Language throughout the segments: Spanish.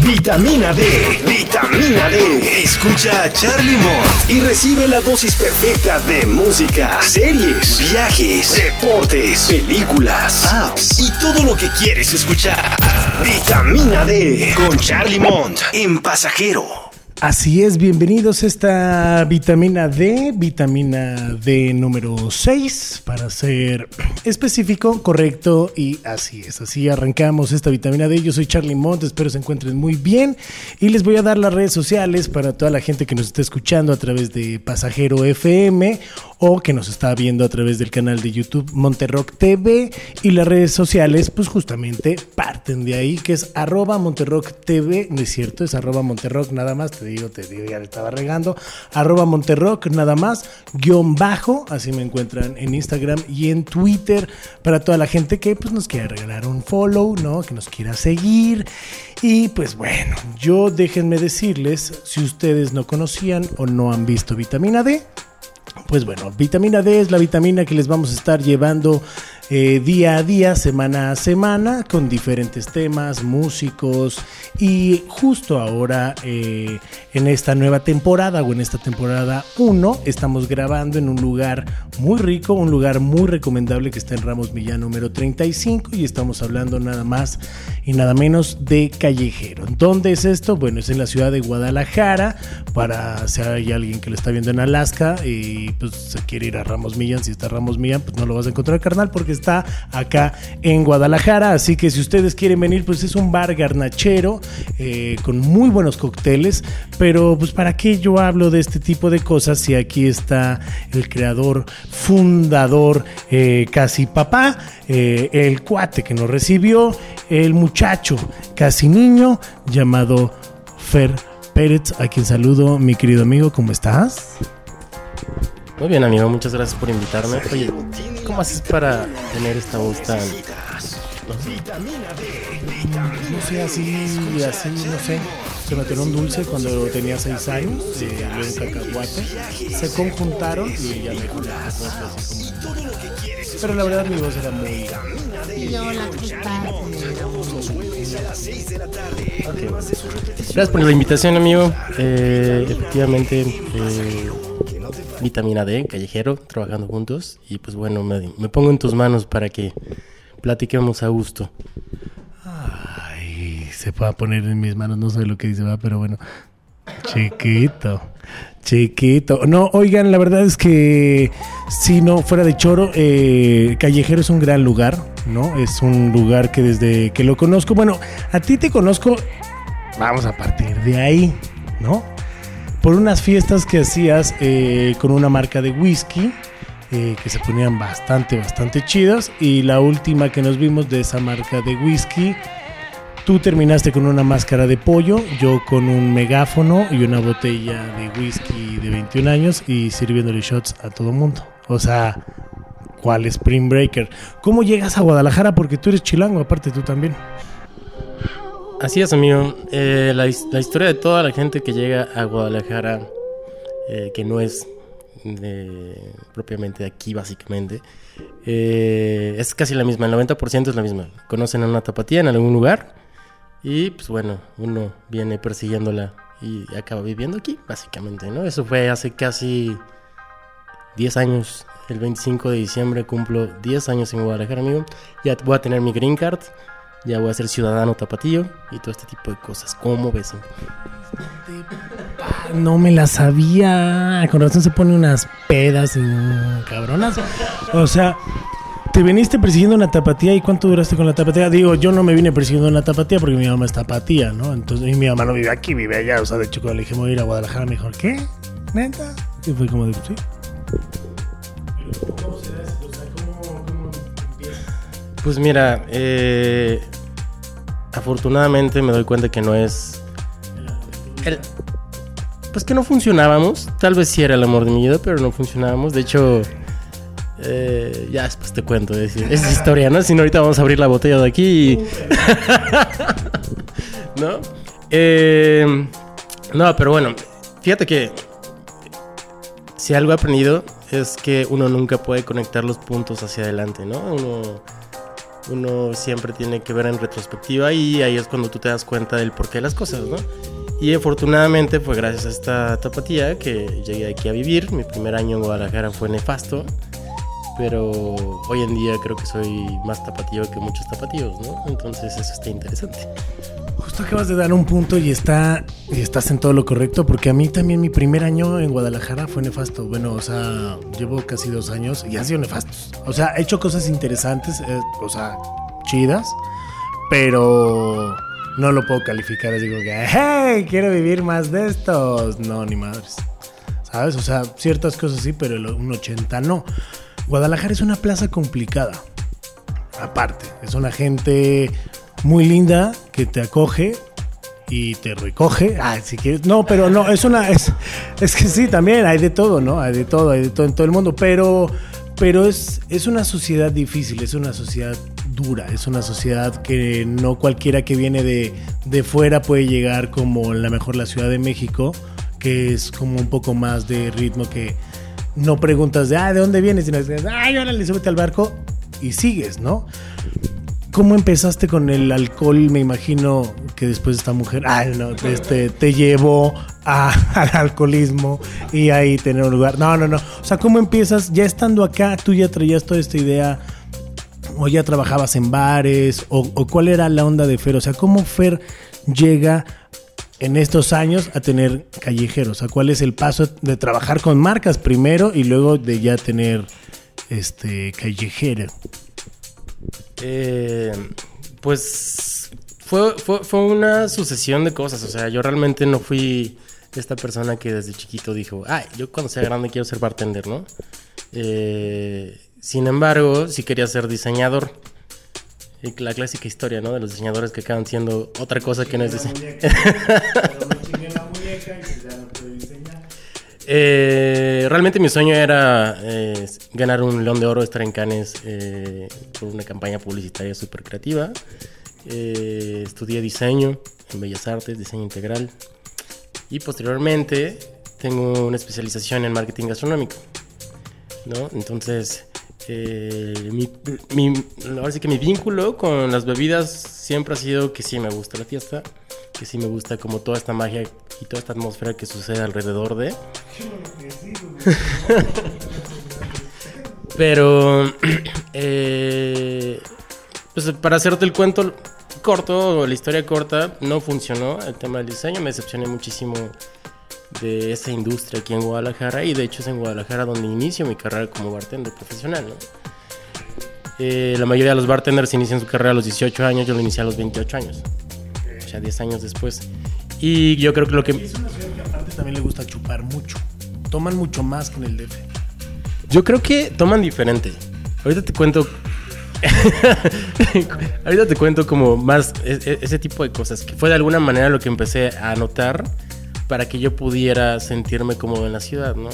Vitamina D, vitamina D. Escucha a Charlie Mott y recibe la dosis perfecta de música, series, viajes, deportes, películas, apps y todo lo que quieres escuchar. Vitamina D con Charlie Mont en Pasajero. Así es, bienvenidos a esta vitamina D, vitamina D número 6, para ser específico, correcto y así es. Así arrancamos esta vitamina D. Yo soy Charlie Mont, espero se encuentren muy bien y les voy a dar las redes sociales para toda la gente que nos está escuchando a través de Pasajero FM o que nos está viendo a través del canal de YouTube Monterrock TV y las redes sociales, pues justamente parten de ahí, que es arroba Monterrock TV, no es cierto, es arroba Monterrock nada más, te digo, te digo, ya le estaba regando, arroba Monterrock nada más, guion bajo, así me encuentran en Instagram y en Twitter, para toda la gente que pues nos quiera regalar un follow, ¿no? Que nos quiera seguir. Y pues bueno, yo déjenme decirles, si ustedes no conocían o no han visto vitamina D, pues bueno, vitamina D es la vitamina que les vamos a estar llevando eh, día a día, semana a semana, con diferentes temas, músicos. Y justo ahora, eh, en esta nueva temporada o en esta temporada 1, estamos grabando en un lugar muy rico, un lugar muy recomendable que está en Ramos Millán número 35 y estamos hablando nada más y nada menos de Callejero. ¿Dónde es esto? Bueno, es en la ciudad de Guadalajara, para si hay alguien que lo está viendo en Alaska y pues se quiere ir a Ramos Millán, si está Ramos Millán, pues no lo vas a encontrar carnal porque está acá en Guadalajara. Así que si ustedes quieren venir, pues es un bar garnachero eh, con muy buenos cócteles. Pero pues para qué yo hablo de este tipo de cosas si aquí está el creador, fundador, eh, casi papá, eh, el cuate que nos recibió, el muchacho casi niño llamado Fer Pérez, a quien saludo, mi querido amigo, ¿cómo estás? Muy bien, amigo, muchas gracias por invitarme. Oye, ¿cómo haces para tener esta voz tan... No sé, así, así, no sé. Se metieron un dulce cuando tenía seis años, eh, un cacahuate. Se conjuntaron y ya me voz así como... Pero la verdad mi voz era muy... Yo la culpa. Gracias por la invitación, amigo. Eh, efectivamente, eh, vitamina D, callejero, trabajando juntos. Y pues bueno, me, pongo en tus manos para que platiquemos a gusto. Ay, se puede poner en mis manos, no sé lo que dice, va, pero bueno. Chiquito, chiquito. No, oigan, la verdad es que si no fuera de choro, eh, Callejero es un gran lugar, ¿no? Es un lugar que desde que lo conozco, bueno, a ti te conozco, vamos a partir de ahí, ¿no? Por unas fiestas que hacías eh, con una marca de whisky. eh, que se ponían bastante, bastante chidas. Y la última que nos vimos de esa marca de whisky, Tú terminaste con una máscara de pollo, yo con un megáfono y una botella de whisky de 21 años y sirviéndole shots a todo mundo. O sea, ¿cuál Spring Breaker? ¿Cómo llegas a Guadalajara? Porque tú eres chilango, aparte tú también. Así es, amigo. Eh, la, his- la historia de toda la gente que llega a Guadalajara, eh, que no es de- propiamente de aquí, básicamente, eh, es casi la misma. El 90% es la misma. Conocen a una tapatía en algún lugar y, pues bueno, uno viene persiguiéndola y acaba viviendo aquí, básicamente, ¿no? Eso fue hace casi 10 años. El 25 de diciembre cumplo 10 años en Guadalajara, amigo. Ya voy a tener mi green card. Ya voy a ser ciudadano tapatío y todo este tipo de cosas. ¿Cómo ves? No me la sabía. Con razón se pone unas pedas y cabronas. O sea, te viniste persiguiendo una tapatía y cuánto duraste con la tapatía. Digo, yo no me vine persiguiendo una tapatía porque mi mamá es tapatía, ¿no? Entonces, mi mamá no vive aquí, vive allá. O sea, de hecho, cuando le dije, voy a ir a Guadalajara, me dijo, ¿qué? ¿Neta? Y fue como de, sí. Pues mira, eh, afortunadamente me doy cuenta que no es... pues que no funcionábamos. Tal vez sí era el amor de mi vida, pero no funcionábamos. De hecho, eh, ya después te cuento. Es, es historia, ¿no? Si no, ahorita vamos a abrir la botella de aquí. y- ¿No? Eh, no, pero bueno, fíjate que si algo he aprendido es que uno nunca puede conectar los puntos hacia adelante, ¿no? Uno, uno siempre tiene que ver en retrospectiva y ahí es cuando tú te das cuenta del porqué de las cosas, ¿no? Y afortunadamente fue gracias a esta tapatía que llegué aquí a vivir. Mi primer año en Guadalajara fue nefasto, pero hoy en día creo que soy más tapatío que muchos tapatíos, ¿no? Entonces eso está interesante. Justo acabas de dar un punto y está y estás en todo lo correcto porque a mí también mi primer año en Guadalajara fue nefasto. Bueno, o sea, llevo casi dos años y han sido nefastos. O sea, he hecho cosas interesantes, eh, o sea, chidas, pero no lo puedo calificar así como que, hey, quiero vivir más de estos. No, ni madres. ¿Sabes? O sea, ciertas cosas sí, pero un 80 no. Guadalajara es una plaza complicada. Aparte, es una gente muy linda que te acoge y te recoge. Ah, si quieres. No, pero no, es una. Es, es que sí, también hay de todo, ¿no? Hay de todo, hay de todo en todo el mundo. Pero, pero es, es una sociedad difícil, es una sociedad dura, es una sociedad que no cualquiera que viene de, de fuera puede llegar como la mejor la Ciudad de México, que es como un poco más de ritmo que no preguntas de, ah, ¿de dónde vienes? Sino es, ay, órale, súbete al barco y sigues, ¿no? ¿Cómo empezaste con el alcohol? Me imagino que después esta mujer no, este, te llevó al alcoholismo y ahí tener un lugar. No, no, no. O sea, ¿cómo empiezas? Ya estando acá, tú ya traías toda esta idea o ya trabajabas en bares o cuál era la onda de Fer. O sea, ¿cómo Fer llega en estos años a tener callejeros? O sea, ¿cuál es el paso de trabajar con marcas primero y luego de ya tener este callejero? Eh, pues fue, fue, fue una sucesión de cosas. O sea, yo realmente no fui esta persona que desde chiquito dijo, ay, yo cuando sea grande quiero ser bartender, ¿no? Eh, sin embargo, sí quería ser diseñador. Y la clásica historia, ¿no? De los diseñadores que acaban siendo otra cosa que no es diseño. Eh, realmente mi sueño era eh, ganar un león de oro, estar en Cannes eh, por una campaña publicitaria súper creativa. Eh, estudié diseño en Bellas Artes, diseño integral. Y posteriormente tengo una especialización en marketing gastronómico. ¿no? Entonces, eh, mi, mi- ahora sí que mi vínculo con las bebidas siempre ha sido que sí me gusta la fiesta, que sí me gusta como toda esta magia y toda esta atmósfera que sucede alrededor de. Pero, eh, pues para hacerte el cuento corto, la historia corta, no funcionó el tema del diseño. Me decepcioné muchísimo de esa industria aquí en Guadalajara. Y de hecho es en Guadalajara donde inicio mi carrera como bartender profesional. Eh, la mayoría de los bartenders inician su carrera a los 18 años, yo lo inicié a los 28 años. O sea, 10 años después. Y yo creo que lo que... Es una ciudad que aparte también le gusta chupar mucho. Toman mucho más que en el DF. Yo creo que toman diferente. Ahorita te cuento. Ahorita te cuento como más e- e- ese tipo de cosas. Que fue de alguna manera lo que empecé a notar para que yo pudiera sentirme cómodo en la ciudad, ¿no?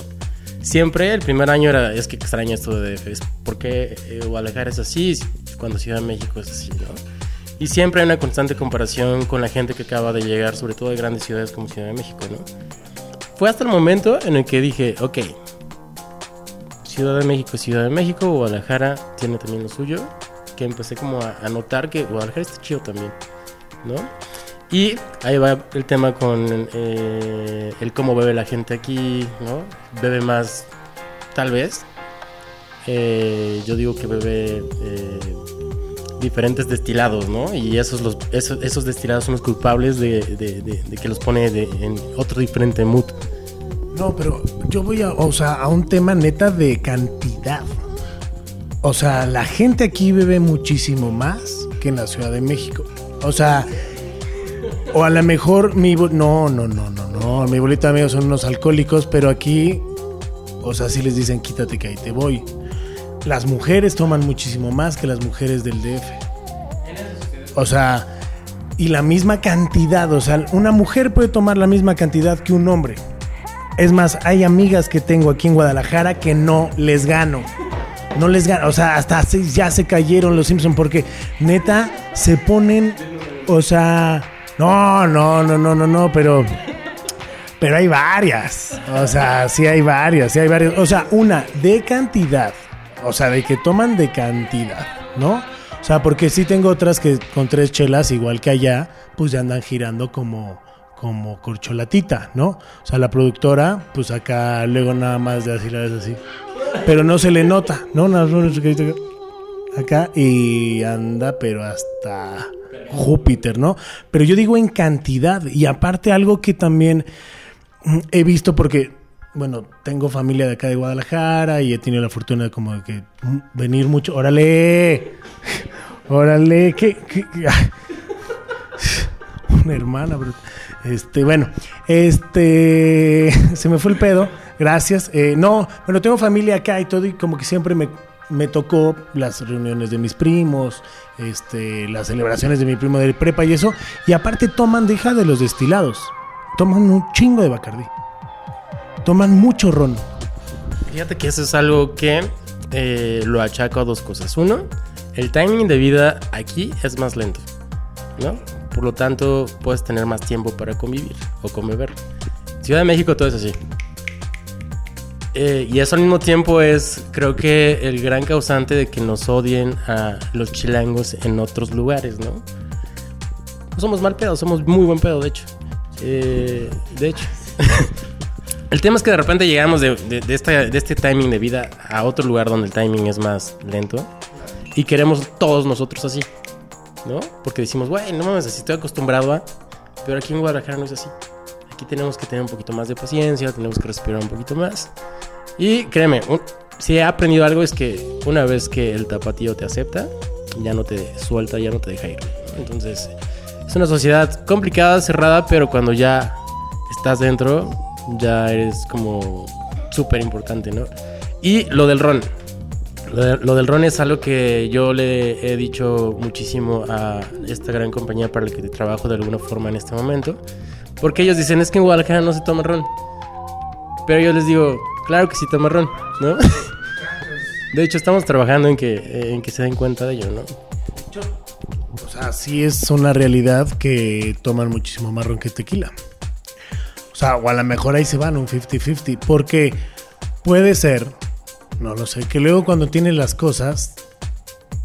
Siempre el primer año era, es que extraño esto de DF, es porque eh, Guadalajara es así, cuando Ciudad de México es así, ¿no? Y siempre hay una constante comparación con la gente que acaba de llegar, sobre todo de grandes ciudades como Ciudad de México, ¿no? Fue hasta el momento en el que dije, ok, Ciudad de México, Ciudad de México, Guadalajara tiene también lo suyo, que empecé como a, a notar que Guadalajara está chido también, ¿no? Y ahí va el tema con eh, el cómo bebe la gente aquí, ¿no? Bebe más, tal vez. Eh, yo digo que bebe eh, diferentes destilados, ¿no? Y esos, los, esos, esos destilados son los culpables de, que los pone en otro diferente mood. No, pero yo voy a, o sea, a un tema neta de cantidad. O sea, la gente aquí bebe muchísimo más que en la Ciudad de México. O sea, o a lo mejor mi no, no, no, no, no, mi bolita amigos son unos alcohólicos, pero aquí, o sea, sí les dicen quítate que ahí te voy. Las mujeres toman muchísimo más que las mujeres del DF. O sea, y la misma cantidad, o sea, una mujer puede tomar la misma cantidad que un hombre. Es más, hay amigas que tengo aquí en Guadalajara que no les gano. No les gano. O sea, hasta ya se cayeron los Simpson porque neta se ponen. O sea. No, no, no, no, no, no, pero. Pero hay varias. O sea, sí hay varias, sí hay varias. O sea, una de cantidad. O sea, de que toman de cantidad, ¿no? O sea, porque sí tengo otras que con tres chelas, igual que allá, pues ya andan girando como, como corcholatita, ¿no? O sea, la productora, pues acá luego nada más de así la ves así. Pero no se le nota, ¿no? Acá y anda, pero hasta Júpiter, ¿no? Pero yo digo en cantidad y aparte algo que también he visto porque, bueno, tengo familia de acá de Guadalajara y he tenido la fortuna de como de que venir mucho. Órale, órale, que, una hermana, bro. Este, bueno, este, se me fue el pedo, gracias. Eh, no, bueno, tengo familia acá y todo y como que siempre me, me tocó las reuniones de mis primos, este, las celebraciones de mi primo de prepa y eso. Y aparte toman, deja de los destilados, toman un chingo de Bacardí. Toman mucho ron. Fíjate que eso es algo que eh, lo achaco a dos cosas. Uno, el timing de vida aquí es más lento, ¿no? Por lo tanto, puedes tener más tiempo para convivir o conviver. Ciudad de México todo es así. Eh, y eso al mismo tiempo es, creo que, el gran causante de que nos odien a los chilangos en otros lugares, ¿no? No somos mal pedo, somos muy buen pedo, de hecho. Eh, de hecho. El tema es que de repente llegamos de, este timing de vida a otro lugar donde el timing es más lento y queremos todos nosotros así, ¿no? Porque decimos, güey, no mames, así estoy acostumbrado a. Pero aquí en Guadalajara no es así. Aquí tenemos que tener un poquito más de paciencia, tenemos que respirar un poquito más. Y créeme, si he aprendido algo es que una vez que el tapatío te acepta, ya no te suelta, ya no te deja ir. Entonces, es una sociedad complicada, cerrada, pero cuando ya estás dentro, ya eres como súper importante, ¿no? Y lo del ron. Lo, de- lo del ron es algo que yo le he dicho muchísimo a esta gran compañía para la que trabajo de alguna forma en este momento. Porque ellos dicen, es que en Guadalajara no se toma ron. Pero yo les digo, claro que sí toma ron, ¿no? De hecho, estamos trabajando en que, en que se den cuenta de ello, ¿no? O sea, sí es una realidad que toman muchísimo más ron que tequila. O sea, o a lo mejor ahí se van un 50-50. Porque puede ser, no lo sé, que luego cuando tienes las cosas,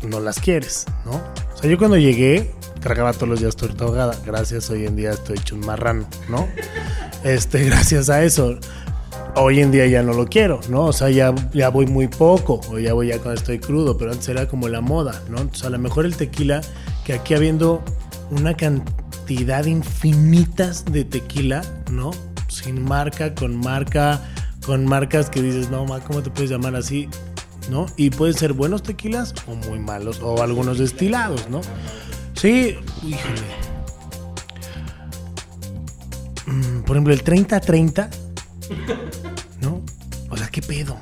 no las quieres, ¿no? O sea, yo cuando llegué, cargaba todos los días torta ahogada. Gracias, hoy en día estoy hecho un marrano, ¿no? Este, gracias a eso. Hoy en día ya no lo quiero, ¿no? O sea, ya, voy muy poco, o ya voy ya cuando estoy crudo, pero antes era como la moda, ¿no? Entonces, a lo mejor el tequila, que aquí habiendo una cantidad infinitas de tequila, ¿no? Sin marca, con marca, con marcas que dices, no, ma, ¿cómo te puedes llamar así? ¿No? Y pueden ser buenos tequilas o muy malos, o algunos destilados, ¿no? Sí, híjole. Mm, por ejemplo, el 30-30 ¿no? O sea, ¿qué pedo?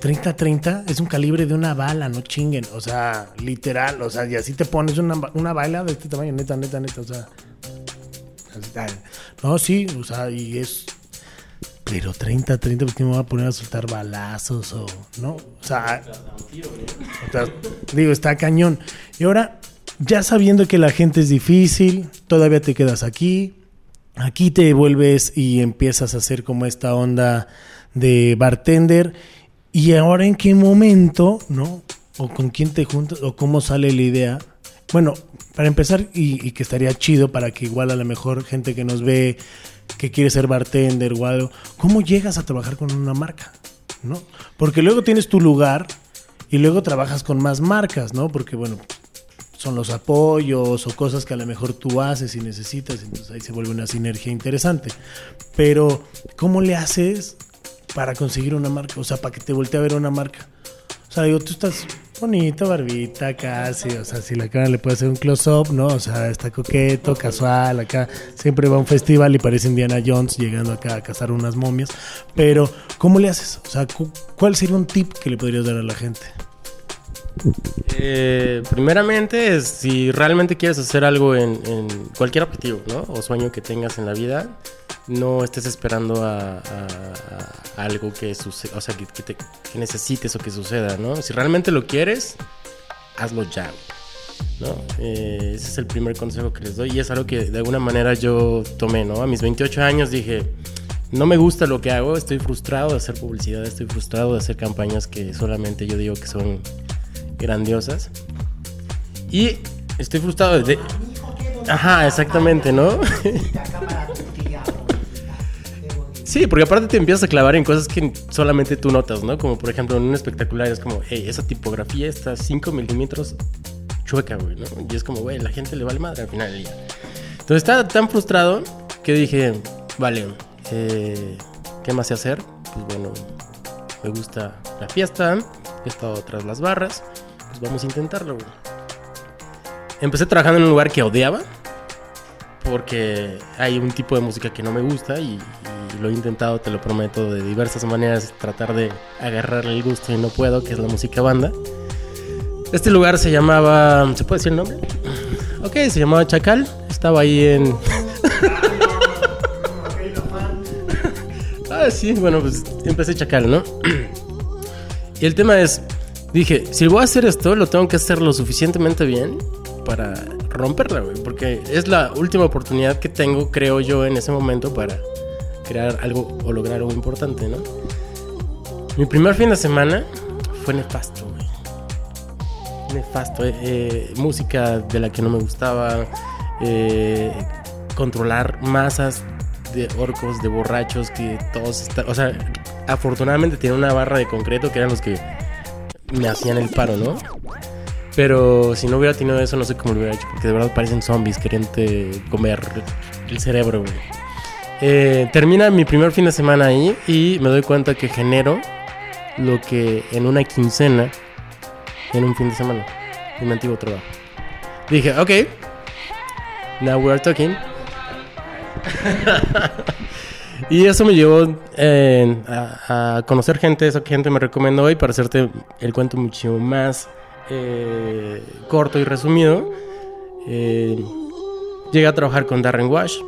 30-30 es un calibre de una bala, no chinguen. O sea, literal. O sea, y así te pones una, una bala de este tamaño, neta, neta, neta. O sea. No, sí, o sea, y es. Pero 30-30, ¿por qué me voy a poner a soltar balazos o. ¿No? O sea, digo, está cañón. Y ahora, ya sabiendo que la gente es difícil, todavía te quedas aquí. Aquí te vuelves y empiezas a hacer como esta onda de bartender. Y ahora en qué momento, ¿no? O con quién te juntas, o cómo sale la idea. Bueno, para empezar, y, y que estaría chido para que igual a lo mejor gente que nos ve, que quiere ser bartender o algo, ¿cómo llegas a trabajar con una marca? ¿No? Porque luego tienes tu lugar y luego trabajas con más marcas, ¿no? Porque bueno, son los apoyos o cosas que a lo mejor tú haces y necesitas, entonces ahí se vuelve una sinergia interesante. Pero, ¿cómo le haces para conseguir una marca? O sea, para que te voltee a ver una marca. O sea, digo, tú estás bonito, barbita, casi, o sea, si la cara le puede hacer un close-up, ¿no? O sea, está coqueto, casual, acá siempre va a un festival y parece Indiana Jones llegando acá a cazar unas momias. Pero, ¿cómo le haces? O sea, cu- ¿cuál sería un tip que le podrías dar a la gente? Eh, primeramente, si realmente quieres hacer algo en, cualquier objetivo, ¿no? O sueño que tengas en la vida, no estés esperando a, algo que suceda, o sea, que necesites o que suceda, ¿no? Si realmente lo quieres, hazlo ya, ¿no? Eh, ese es el primer consejo que les doy y es algo que de alguna manera yo tomé, ¿no? A mis 28 años dije, no me gusta lo que hago, estoy frustrado de hacer publicidad, estoy frustrado de hacer campañas que solamente yo digo que son grandiosas. Y estoy frustrado de... Ajá, exactamente, ¿no? Sí, porque aparte te empiezas a clavar en cosas que solamente tú notas, ¿no? Como por ejemplo en un espectacular es como, hey, esa tipografía está 5 milímetros chueca, güey, ¿no? Y es como, güey, la gente le vale madre al final del día. Entonces estaba tan frustrado que dije, vale, eh, ¿qué más sé hacer? Pues bueno, me gusta la fiesta, he estado tras las barras, pues vamos a intentarlo, güey. Empecé trabajando en un lugar que odiaba, porque hay un tipo de música que no me gusta y, y lo he intentado, te lo prometo, de diversas maneras, tratar de agarrarle el gusto y no puedo, que es la música banda. Este lugar se llamaba, ¿se puede decir el nombre? Ok, se llamaba Chacal, estaba ahí en... ah, sí, bueno, pues empecé Chacal, ¿no? y el tema es, dije, si voy a hacer esto, lo tengo que hacer lo suficientemente bien para romperla, güey. Porque es la última oportunidad que tengo, creo yo, en ese momento para crear algo o lograr algo importante, ¿no? Mi primer fin de semana fue nefasto, güey. Nefasto. eh, eh, música de la que no me gustaba. eh, controlar masas de orcos, de borrachos, que todos están... O sea, afortunadamente tenía una barra de concreto que eran los que me hacían el paro, ¿no? Pero si no hubiera tenido eso, no sé cómo lo hubiera hecho. Porque de verdad parecen zombies queriéndote comer el cerebro, güey. Eh, termina mi primer fin de semana ahí y me doy cuenta que genero lo que en una quincena, en un fin de semana, en mi antiguo trabajo. Dije, ok, now we are talking. y eso me llevó eh, a, a conocer gente, esa gente me recomendó y para hacerte el cuento mucho más eh, corto y resumido, eh, llegué a trabajar con Darren Wash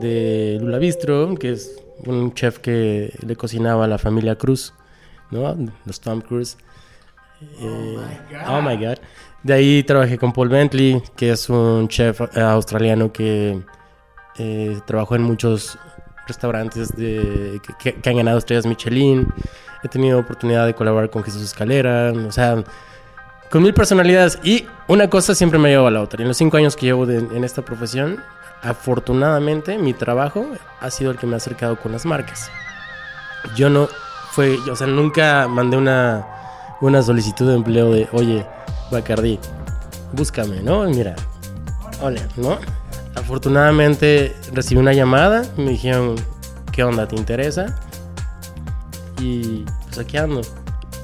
de Lula Bistro, que es un chef que le cocinaba a la familia Cruz, ¿no? Los Tom Cruise. Eh, oh my god. De ahí trabajé con Paul Bentley, que es un chef australiano que trabajó en muchos restaurantes de, que, que han ganado estrellas Michelin. He tenido oportunidad de colaborar con Jesús Escalera, o sea, con mil personalidades. Y una cosa siempre me lleva a la otra. En los cinco años que llevo de- en esta profesión, afortunadamente mi trabajo ha sido el que me ha acercado con las marcas. Yo no fue, o sea, nunca mandé una, una solicitud de empleo de, oye, Bacardi, búscame, ¿no? Mira, hola, ¿no? Afortunadamente recibí una llamada, me dijeron, ¿qué onda? ¿Te interesa? Y pues aquí ando.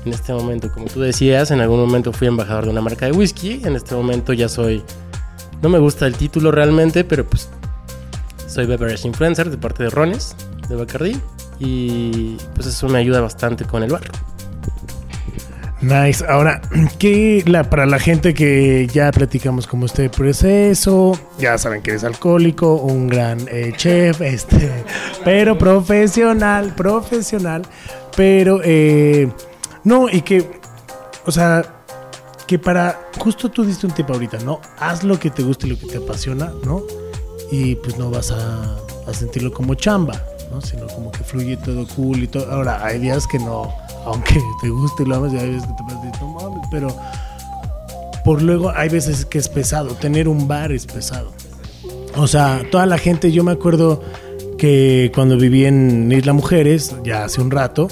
En este momento, como tú decías, en algún momento fui embajador de una marca de whisky. En este momento ya soy. No me gusta el título realmente, pero pues. Soy beverage influencer de parte de Rones, de Bacardi. Y pues eso me ayuda bastante con el bar. Nice. Ahora, ¿qué la, para la gente que ya platicamos como este proceso? Ya saben que eres alcohólico, un gran eh, chef, este, pero profesional, profesional. Pero, eh, no, y que, o sea, que para, justo tú diste un tip ahorita, ¿no? Haz lo que te guste y lo que te apasiona, ¿no? Y pues no vas a, a sentirlo como chamba, ¿no? Sino como que fluye todo cool y todo. Ahora, hay días que no, aunque te guste y lo ames, y hay veces que te decir, no mames, pero por luego hay veces que es pesado. Tener un bar es pesado. O sea, toda la gente, yo me acuerdo que cuando viví en Isla Mujeres, ya hace un rato,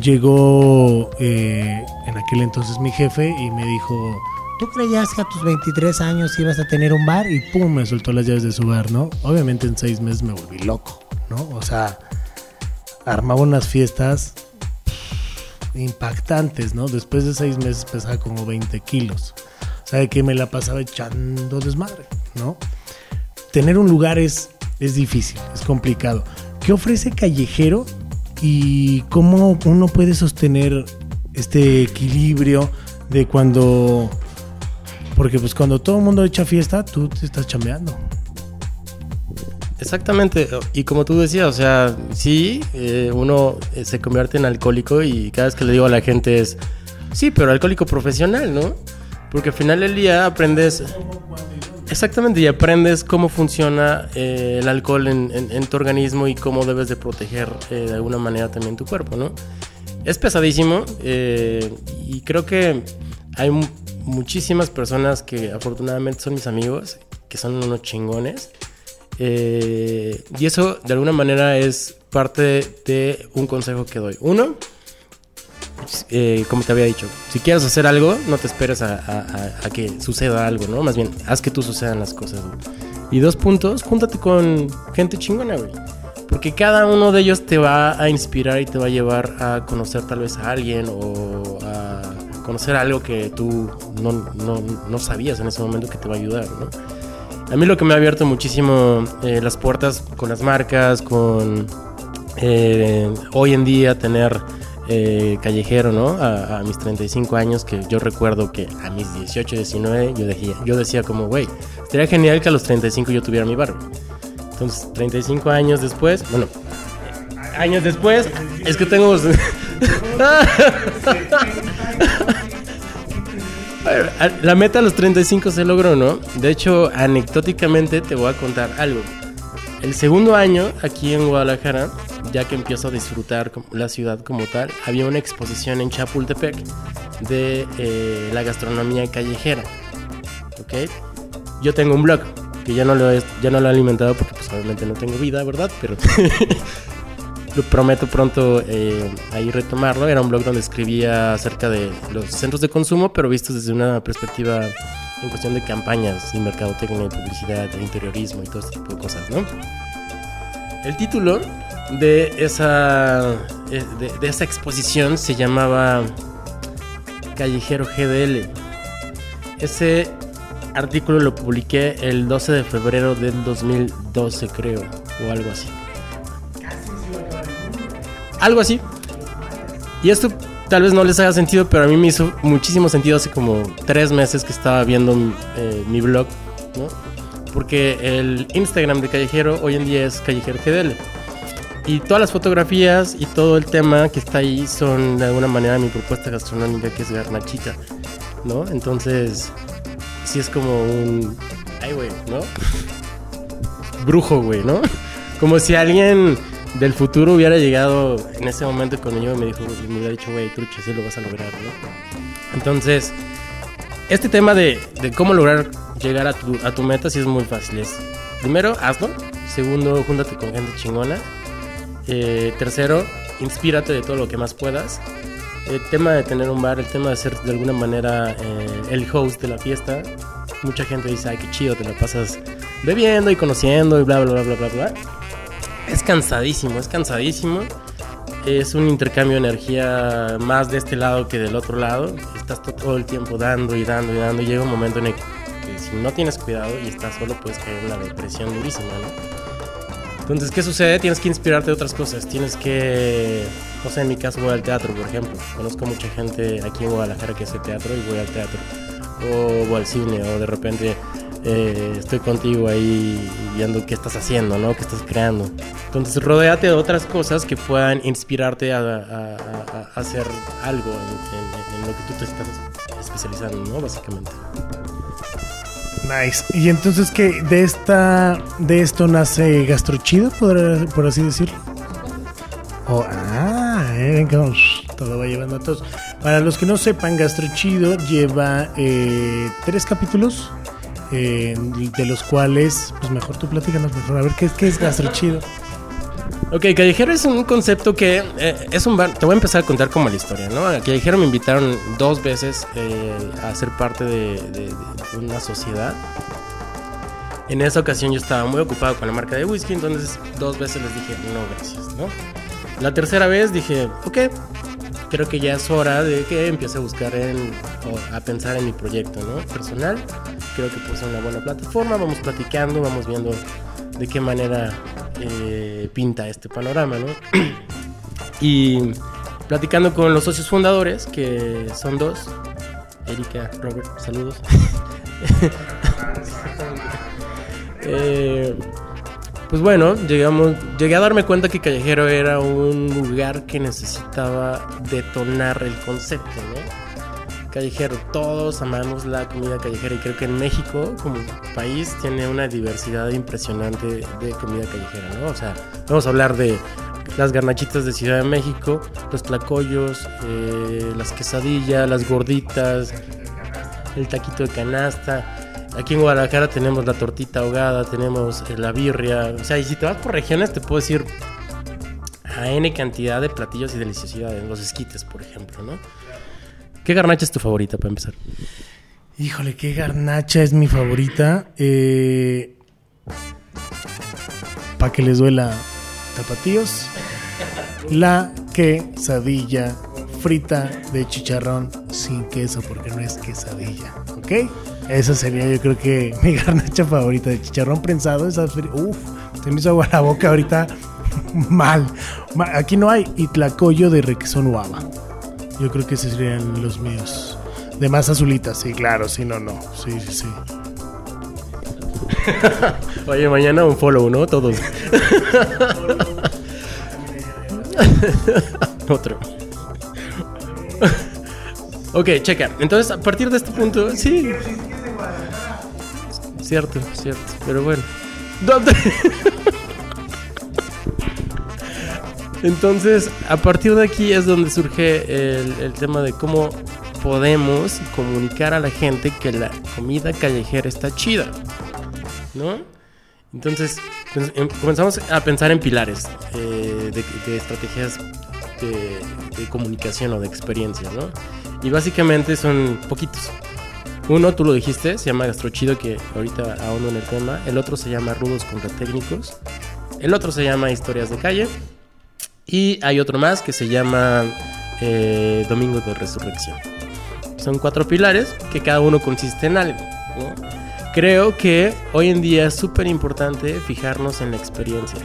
llegó eh, en aquel entonces mi jefe y me dijo, ¿tú creías que a tus 23 años ibas a tener un bar? Y pum, me soltó las llaves de su bar, ¿no? Obviamente en seis meses me volví loco, ¿no? O sea, armaba unas fiestas impactantes, ¿no? Después de seis meses pesaba como 20 kilos. O sea, que me la pasaba echando desmadre, ¿no? Tener un lugar es, es difícil, es complicado. ¿Qué ofrece Callejero y cómo uno puede sostener este equilibrio de cuando... Porque pues cuando todo el mundo echa fiesta, tú te estás chambeando. Exactamente, y como tú decías, o sea, sí, eh, uno eh, se convierte en alcohólico y cada vez que le digo a la gente es, sí, pero alcohólico profesional, ¿no? Porque al final del día aprendes... Exactamente, y aprendes cómo funciona eh, el alcohol en, en- tu organismo y cómo debes de proteger de alguna manera también tu cuerpo, ¿no? Es pesadísimo eh, y creo que hay mu- muchísimas personas que afortunadamente son mis amigos, que son unos chingones. Eh, y eso de alguna manera es parte de un consejo que doy. Uno, eh, como te había dicho, si quieres hacer algo, no te esperes a, que suceda algo, ¿no? Más bien, haz que tú sucedan las cosas. güey. Y dos puntos, júntate con gente chingona, güey. Porque cada uno de ellos te va a inspirar y te va a llevar a conocer tal vez a alguien o a conocer algo que tú no, no- no sabías en ese momento que te va a ayudar, ¿no? A mí lo que me ha abierto muchísimo eh, las puertas con las marcas, con eh, hoy en día tener eh, callejero, ¿no? A, a mis 35 años, que yo recuerdo que a mis 18, 19, yo decía, yo decía como, güey, sería genial que a los 35 yo tuviera mi barrio. Entonces, 35 años después, bueno, años después, es que tengo... La meta a los 35 se logró, ¿no? De hecho, anecdóticamente te voy a contar algo. El segundo año, aquí en Guadalajara, ya que empiezo a disfrutar la ciudad como tal, había una exposición en Chapultepec de eh, la gastronomía callejera. ¿Ok? Yo tengo un blog que ya no lo he, ya no lo he alimentado porque pues obviamente no tengo vida, ¿verdad? Pero prometo pronto eh, ahí retomarlo. Era un blog donde escribía acerca de los centros de consumo, pero vistos desde una perspectiva en cuestión de campañas y mercadotecnia y publicidad e interiorismo y todo este tipo de cosas, ¿no? El título de esa, eh, de, de esa exposición se llamaba Callejero GDL. Ese artículo lo publiqué el 12 de febrero del 2012, creo, o algo así. Algo así. Y esto tal vez no les haga sentido, pero a mí me hizo muchísimo sentido hace como tres meses que estaba viendo eh, mi blog, ¿no? Porque el Instagram de Callejero hoy en día es Callejero GDL. Y todas las fotografías y todo el tema que está ahí son de alguna manera mi propuesta gastronómica que es garnachita, ¿no? Entonces, sí es como un... Ay, güey, ¿no? Brujo, güey, ¿no? Como si alguien del futuro hubiera llegado en ese momento conmigo y me, dijo, me hubiera dicho, güey, trucha, sí lo vas a lograr, ¿no? Entonces, este tema de, de cómo lograr llegar a tu, a tu meta sí es muy fácil. Es, primero, hazlo. Segundo, júntate con gente chingona. Eh, tercero, inspírate de todo lo que más puedas. El tema de tener un bar, el tema de ser de alguna manera eh, el host de la fiesta. Mucha gente dice, ay, qué chido, te la pasas bebiendo y conociendo y bla, bla, bla, bla, bla, bla. Es cansadísimo, es cansadísimo. Es un intercambio de energía más de este lado que del otro lado. Estás to- todo el tiempo dando y dando y dando. Y llega un momento en el que si no tienes cuidado y estás solo, puedes caer en una depresión durísima, ¿no? Entonces, ¿qué sucede? Tienes que inspirarte de otras cosas. Tienes que, no sé, en mi caso voy al teatro, por ejemplo. Conozco mucha gente aquí en Guadalajara que hace teatro y voy al teatro. O voy al cine, o de repente eh, estoy contigo ahí viendo qué estás haciendo, ¿no? ¿Qué estás creando? Entonces, rodéate de otras cosas que puedan inspirarte a, a- a- hacer algo en, en- en lo que tú te estás especializando, ¿no? Básicamente. Nice. Y entonces que de esta de esto nace Gastrochido, por, por así decirlo. Oh, ah, eh, todo va llevando a todos. Para los que no sepan, Gastrochido lleva eh, tres capítulos, eh, de los cuales, pues mejor tú platícanos mejor. A ver, ¿qué, qué es Gastrochido? Ok, Callejero es un concepto que eh, es un bar. Te voy a empezar a contar como la historia, ¿no? Callejero me invitaron dos veces eh, a ser parte de, de- de una sociedad. En esa ocasión yo estaba muy ocupado con la marca de whisky, entonces dos veces les dije no, gracias, ¿no? La tercera vez dije, ok, creo que ya es hora de que empiece a buscar o a pensar en mi proyecto, ¿no? Personal. Creo que es una buena plataforma, vamos platicando, vamos viendo de qué manera eh, pinta este panorama, ¿no? y platicando con los socios fundadores, que son dos, Erika, Robert, saludos. Eh, pues bueno, llegamos, llegué a darme cuenta que Callejero era un lugar que necesitaba detonar el concepto, ¿no? Callejero, todos amamos la comida callejera y creo que en México como país tiene una diversidad impresionante de comida callejera, ¿no? O sea, vamos a hablar de las garnachitas de Ciudad de México, los tlacoyos, eh, las quesadillas, las gorditas, el taquito de canasta. Aquí en Guadalajara tenemos la tortita ahogada, tenemos eh, la birria. O sea, y si te vas por regiones, te puedo decir a N cantidad de platillos y deliciosidades. Los esquites, por ejemplo, ¿no? ¿Qué garnacha es tu favorita para empezar? Híjole, qué garnacha es mi favorita. Eh, para que les duela tapatíos. La quesadilla frita de chicharrón sin queso, porque no es quesadilla. ¿Ok? Esa sería, yo creo que mi garnacha favorita de chicharrón prensado. Esa, uf, se me hizo agua la boca ahorita. Mal. Aquí no hay. Y tlacoyo de requesón guava. Yo creo que esos serían los míos. De más azulitas, sí, claro, sí, no, no. Sí, sí, sí. Oye, mañana un follow, ¿no? Todos. Otro. ok, checa. Entonces, a partir de este punto, sí. Cierto, cierto. Pero bueno. ¿Dónde? Entonces, a partir de aquí es donde surge el, el, tema de cómo podemos comunicar a la gente que la comida callejera está chida. ¿No? Entonces, pues, em, comenzamos a pensar en pilares eh, de, estrategias de, de, comunicación o de experiencia, ¿no? Y básicamente son poquitos. Uno, tú lo dijiste, se llama Gastrochido, que ahorita ahondo en el tema. El otro se llama Rudos contra Técnicos. El otro se llama Historias de Calle. Y hay otro más que se llama eh, Domingo de Resurrección. Son cuatro pilares que cada uno consiste en algo. Creo que hoy en día es súper importante fijarnos en la experiencia.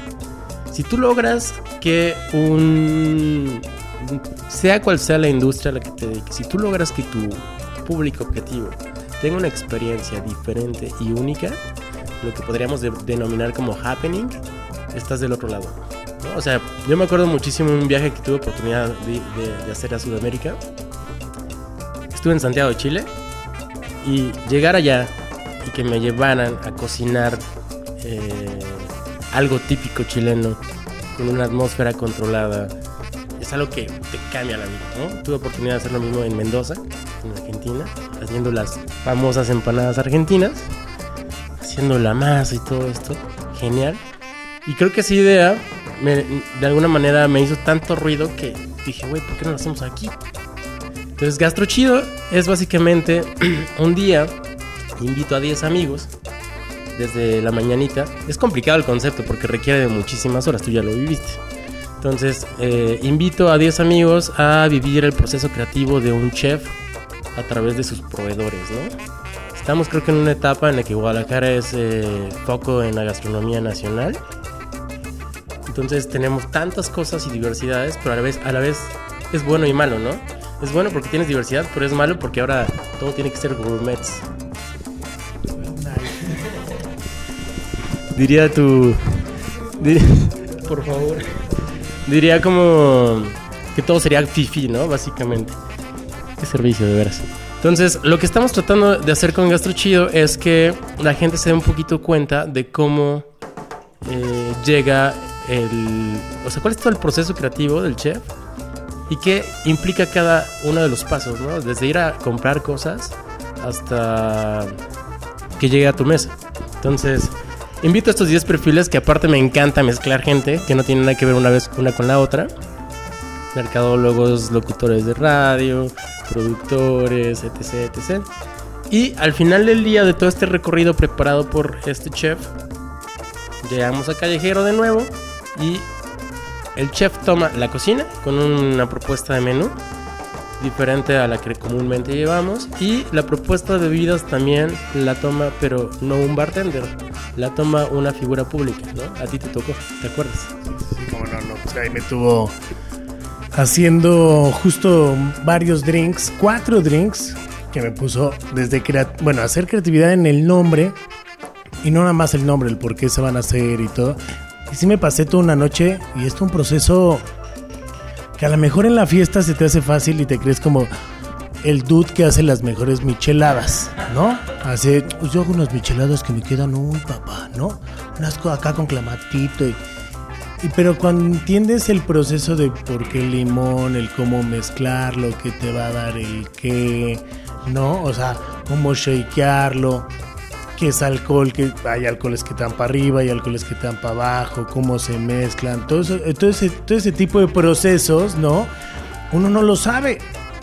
Si tú logras que un... sea cual sea la industria a la que te dediques, si tú logras que tu público objetivo tenga una experiencia diferente y única, lo que podríamos de denominar como happening, estás del otro lado. ¿no? O sea, yo me acuerdo muchísimo un viaje que tuve oportunidad de, de, de hacer a Sudamérica. Estuve en Santiago de Chile y llegar allá y que me llevaran a cocinar eh, algo típico chileno con una atmósfera controlada es algo que te cambia la vida, ¿no? Tuve oportunidad de hacer lo mismo en Mendoza, en Argentina, haciendo las famosas empanadas argentinas, haciendo la masa y todo esto, genial. Y creo que esa idea de alguna manera me hizo tanto ruido que dije, güey, ¿por qué no lo hacemos aquí? Entonces, Gastro Chido es básicamente un día invito a 10 amigos desde la mañanita. Es complicado el concepto porque requiere de muchísimas horas, tú ya lo viviste. Entonces, eh, invito a 10 amigos a vivir el proceso creativo de un chef a través de sus proveedores, ¿no? Estamos creo que en una etapa en la que Guadalajara es eh, foco en la gastronomía nacional. Entonces tenemos tantas cosas y diversidades, pero a la vez, a la vez es bueno y malo, ¿no? Es bueno porque tienes diversidad, pero es malo porque ahora todo tiene que ser gourmets. Diría tu. Dir, por favor. Diría como. Que todo sería fifi, ¿no? Básicamente. Qué servicio, de veras. Entonces, lo que estamos tratando de hacer con Gastro Chido es que la gente se dé un poquito cuenta de cómo eh, llega el. O sea, cuál es todo el proceso creativo del chef y qué implica cada uno de los pasos, ¿no? Desde ir a comprar cosas hasta que llegue a tu mesa. Entonces, invito a estos 10 perfiles que aparte me encanta mezclar gente que no tiene nada que ver una vez una con la otra. Mercadólogos, locutores de radio, productores, etc, etc. Y al final del día de todo este recorrido preparado por este chef, llegamos a Callejero de nuevo y el chef toma la cocina con una propuesta de menú diferente a la que comúnmente llevamos y la propuesta de bebidas también la toma pero no un bartender la toma una figura pública no a ti te tocó te acuerdas sí, sí, no no pues ahí me tuvo haciendo justo varios drinks cuatro drinks que me puso desde bueno hacer creatividad en el nombre Y no nada más el nombre, el por qué se van a hacer y todo. Y sí me pasé toda una noche y esto es un proceso que a lo mejor en la fiesta se te hace fácil y te crees como el dude que hace las mejores micheladas, ¿no? Hace, pues yo hago unas micheladas que me quedan, uy, papá, ¿no? Unas acá con clamatito y pero cuando entiendes el proceso de por qué el limón, el cómo mezclarlo, qué te va a dar el qué, ¿no? O sea, cómo shakearlo, qué es alcohol, que hay alcoholes que están para arriba, hay alcoholes que están para abajo, cómo se mezclan, todo, eso, todo, ese, todo ese tipo de procesos, ¿no? Uno no lo sabe,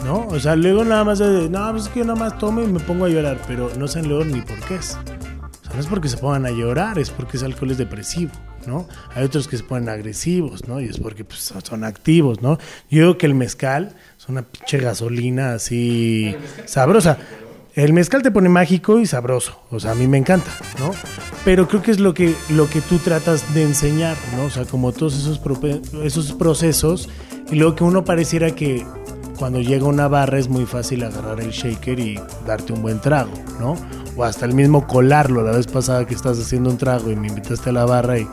¿no? O sea, luego nada más no, pues es que yo nada más tomo y me pongo a llorar, pero no saben luego ni por qué es. O sea, no es porque se pongan a llorar, es porque ese alcohol es depresivo, ¿no? Hay otros que se ponen agresivos, ¿no? Y es porque pues, son- activos, ¿no? Yo digo que el mezcal es una pinche gasolina así sabrosa. El mezcal te pone mágico y sabroso, o sea, a mí me encanta, ¿no? Pero creo que es lo que, lo que tú tratas de enseñar, ¿no? O sea, como todos esos, esos procesos y luego que uno pareciera que cuando llega una barra es muy fácil agarrar el shaker y darte un buen trago, ¿no? O hasta el mismo colarlo. La vez pasada que estás haciendo un trago y me invitaste a la barra y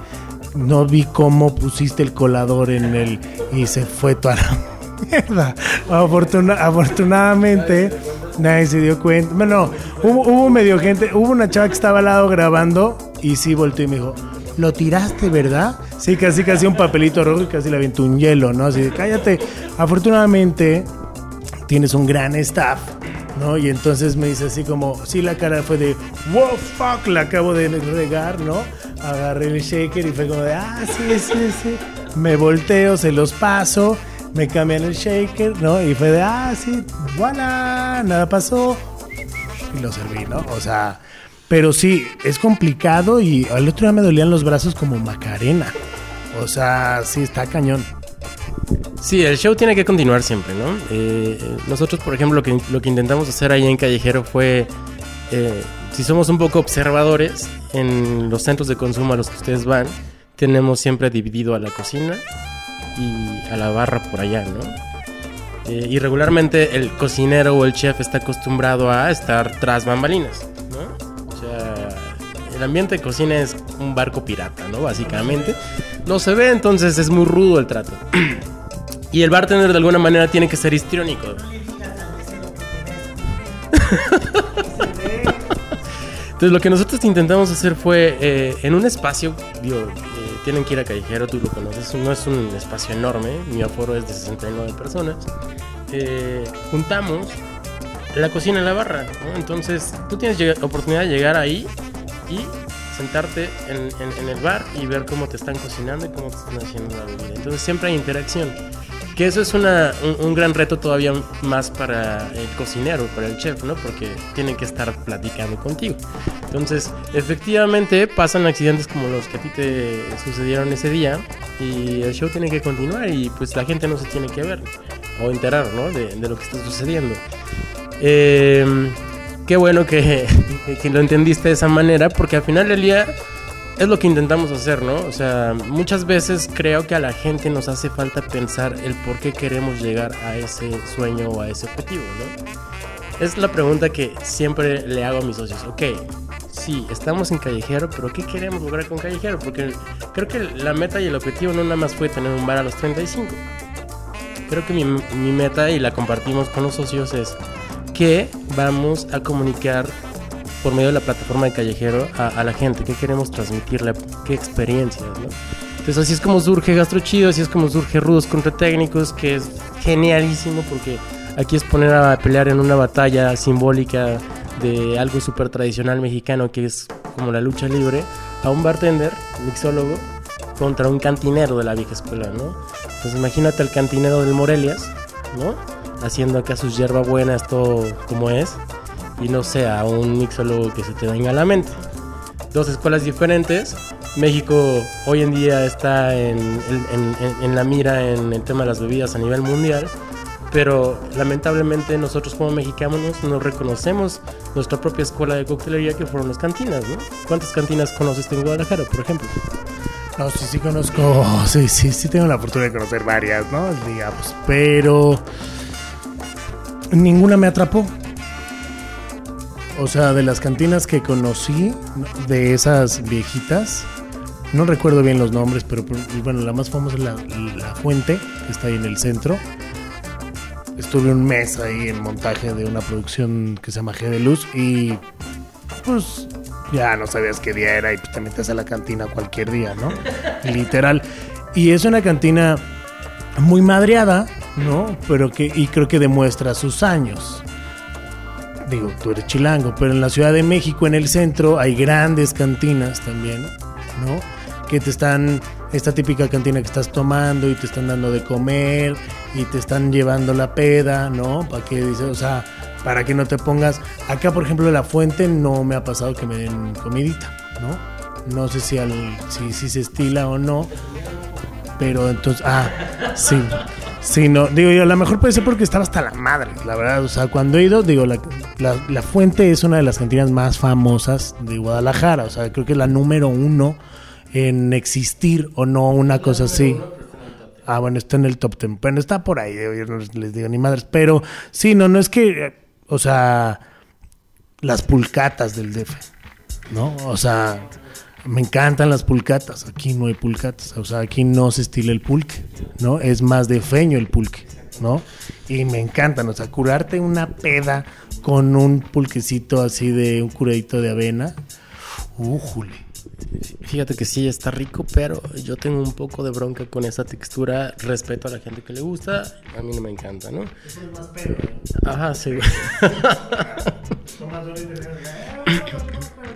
no vi cómo pusiste el colador en el y se fue la mierda. Afortuna- afortunadamente nadie se dio cuenta. Bueno, hubo, hubo medio gente, hubo una chava que estaba al lado grabando y sí volteó y me dijo, lo tiraste, ¿verdad? Sí, casi casi un papelito rojo y casi le aventó un hielo, ¿no? Así de, cállate. Afortunadamente tienes un gran staff, Y entonces me dice así como, sí, la cara fue de, wow, fuck, la acabo de regar, ¿no? Agarré el shaker y fue como de, ah, sí, sí, sí. Me volteo, se los paso, me cambian el shaker, ¿no? Y fue de, ah, sí, voilà, nada pasó. Y lo serví, ¿no? O sea, pero sí, es complicado y al otro día me dolían los brazos como Macarena. O sea, sí, está cañón. Sí, el show tiene que continuar siempre, ¿no? Eh, eh, nosotros, por ejemplo, lo que, lo que intentamos hacer ahí en Callejero fue, eh, si somos un poco observadores, en los centros de consumo a los que ustedes van, tenemos siempre dividido a la cocina y a la barra por allá, ¿no? Eh, y regularmente el cocinero o el chef está acostumbrado a estar tras bambalinas, ¿no? O sea, el ambiente de cocina es un barco pirata, ¿no? Básicamente. No se ve, entonces es muy rudo el trato. Y el bartender de alguna manera tiene que ser histriónico. Entonces lo que nosotros intentamos hacer fue eh, en un espacio, digo, eh, tienen que ir a Callejero, tú lo conoces, no es un espacio enorme, mi aforo es de 69 personas. eh, juntamos la cocina en la barra, ¿no? Entonces tú tienes oportunidad de llegar ahí y sentarte en, en- en el bar y ver cómo te están cocinando y cómo te están haciendo la bebida. Entonces siempre hay interacción. Que eso es una, un, un gran reto todavía más para el cocinero, para el chef, ¿no? Porque tienen que estar platicando contigo. Entonces, efectivamente pasan accidentes como los que a ti te sucedieron ese día y el show tiene que continuar y pues la gente no se tiene que ver o enterar, ¿no? De, de lo que está sucediendo. Eh, qué bueno que, que lo entendiste de esa manera porque al final del día es lo que intentamos hacer, ¿no? O sea, muchas veces creo que a la gente nos hace falta pensar el por qué queremos llegar a ese sueño o a ese objetivo, ¿no? Es la pregunta que siempre le hago a mis socios. Ok, sí, estamos en Callejero, pero ¿qué queremos lograr con Callejero? Porque creo que la meta y el objetivo no nada más fue tener un bar a los 35. Creo que mi, mi meta, y la compartimos con los socios, es que vamos a comunicar por medio de la plataforma de Callejero a, a la gente, qué queremos transmitirle, qué experiencias, ¿no? Entonces así es como surge Gastro Chido, así es como surge Rudos contra Técnicos, que es genialísimo porque aquí es poner a pelear en una batalla simbólica de algo súper tradicional mexicano que es como la lucha libre, a un bartender, mixólogo, contra un cantinero de la vieja escuela, ¿no? Entonces imagínate al cantinero del Morelias, ¿no? Haciendo acá sus hierbabuenas, todo como es, y no sé, a un mixólogo que se te venga a la mente. Dos escuelas diferentes. México hoy en día está en, en- la mira en el tema de las bebidas a nivel mundial, pero lamentablemente nosotros como mexicanos no reconocemos nuestra propia escuela de coctelería que fueron las cantinas, ¿no? ¿Cuántas cantinas conoces en Guadalajara, por ejemplo? No, sí, sí conozco, sí, sí, sí tengo la fortuna de conocer varias, ¿no? Digamos, pero ninguna me atrapó. o sea, de las cantinas que conocí, de esas viejitas, no recuerdo bien los nombres, pero bueno, la más famosa es la, la Fuente, que está ahí en el centro. Estuve un mes ahí en montaje de una producción que se llama G de Luz y pues ya no sabías qué día era y pues te metes a la cantina cualquier día, ¿no? Literal. Y es una cantina muy madreada, ¿no? Pero que, y creo que demuestra sus años. Digo, tú eres chilango, pero en la Ciudad de México, en el centro, hay grandes cantinas también, ¿no? Que te están, esta típica cantina que estás tomando y te están dando de comer y te están llevando la peda, ¿no? Para que dices, o sea, para que no te pongas. Acá, por ejemplo, en la fuente no me ha pasado que me den comidita, ¿no? No sé si, al, si, si se estila o no, pero entonces, ah, sí. Sí, no, digo yo, a lo mejor puede ser porque estaba hasta la madre, la verdad. O sea, cuando he ido, digo, la, la, Fuente es una de las cantinas más famosas de Guadalajara. O sea, creo que es la número uno en existir o no, una cosa así. Ah, bueno, está en el top ten. Bueno, está por ahí, yo no les digo ni madres. Pero sí, no, no es que, o sea, las pulcatas del DF, ¿no? O sea, me encantan las pulcatas. Aquí no hay pulcatas. O sea, aquí no se estila el pulque, ¿no? Es más de feño el pulque, ¿no? Y me encantan. O sea, curarte una peda con un pulquecito así de un curadito de avena. Újule. Fíjate que sí, está rico, pero yo tengo un poco de bronca con esa textura. Respeto a la gente que le gusta, a mí no me encanta, ¿no? Ajá, sí.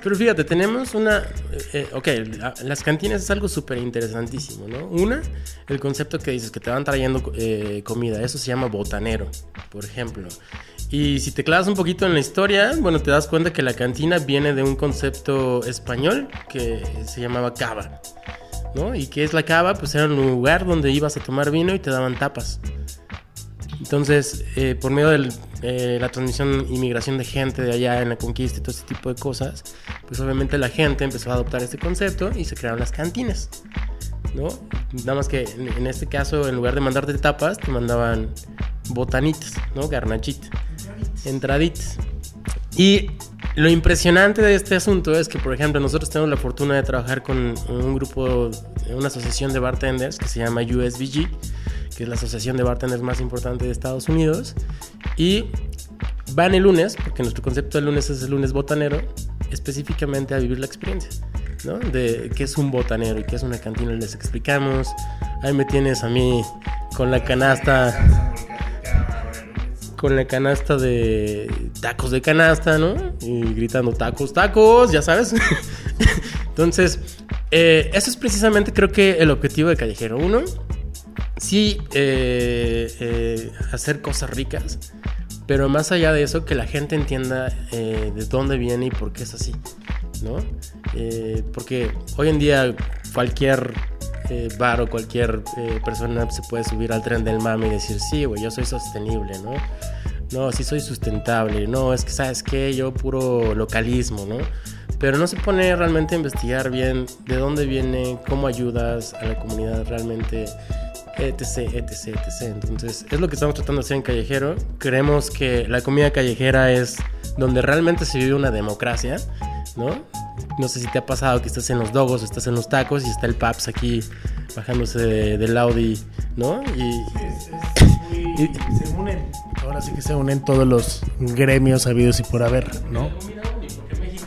Pero fíjate, tenemos una... eh, ok, la- las cantinas es algo súper interesantísimo, ¿no? Una, el concepto que dices, que te van trayendo eh, comida, eso se llama botanero, por ejemplo. Y si te clavas un poquito en la historia, bueno, te das cuenta que la cantina viene de un concepto español que se llamaba cava, ¿no? ¿Y qué es la cava? Pues era un lugar donde ibas a tomar vino y te daban tapas. Entonces, eh, por medio de la transmisión y migración de gente de allá en la conquista y todo ese tipo de cosas, pues obviamente la gente empezó a adoptar este concepto y se crearon las cantinas, ¿no? Nada más que en, en este caso, en lugar de mandarte tapas, te mandaban botanitas, ¿no? Garnachitas, entraditas. Y lo impresionante de este asunto es que, por ejemplo, nosotros tenemos la fortuna de trabajar con un grupo, una asociación de bartenders que se llama USBG, que es la asociación de bartenders más importante de Estados Unidos. Y van el lunes, porque nuestro concepto del lunes es el lunes botanero, específicamente a vivir la experiencia, ¿no? De qué es un botanero y qué es una cantina, les explicamos. Ahí me tienes a mí con la canasta con la canasta de tacos de canasta, ¿no? Y gritando tacos, tacos, ya sabes. Entonces, eh, eso es precisamente creo que el objetivo de Callejero. Uno, sí eh, eh, hacer cosas ricas, pero más allá de eso, que la gente entienda de dónde viene y por qué es así, ¿no? Porque hoy en día cualquier eh, bar o cualquier eh, persona se puede subir al tren del mame y decir, sí, güey, yo soy sostenible, ¿no? No, sí soy sustentable, no, es que, ¿sabes qué? Yo puro localismo, ¿no? Pero no se pone realmente a investigar bien de dónde viene, cómo ayudas a la comunidad realmente, etc, etc, etc. Entonces, es lo que estamos tratando de hacer en Callejero. Creemos que la comida callejera es donde realmente se vive una democracia, ¿no? No sé si te ha pasado que estás en los dogos, estás en los tacos y está el Paps aquí bajándose de- del Audi, ¿no? Y, Y se unen. Ahora sí que se unen todos los gremios habidos y por haber, ¿no?